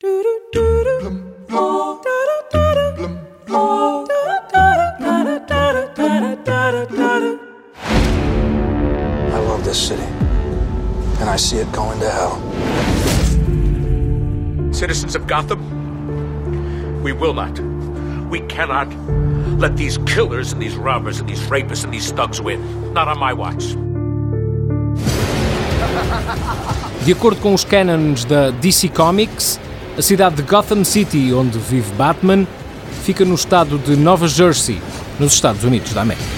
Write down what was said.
I love this city, and I see it going to hell. Citizens of Gotham, we will not, we cannot let these killers and these robbers and these rapists and these thugs win. Not on my watch. De acordo com os cânones da DC Comics, a cidade de Gotham City, onde vive Batman, fica no estado de Nova Jersey, nos Estados Unidos da América.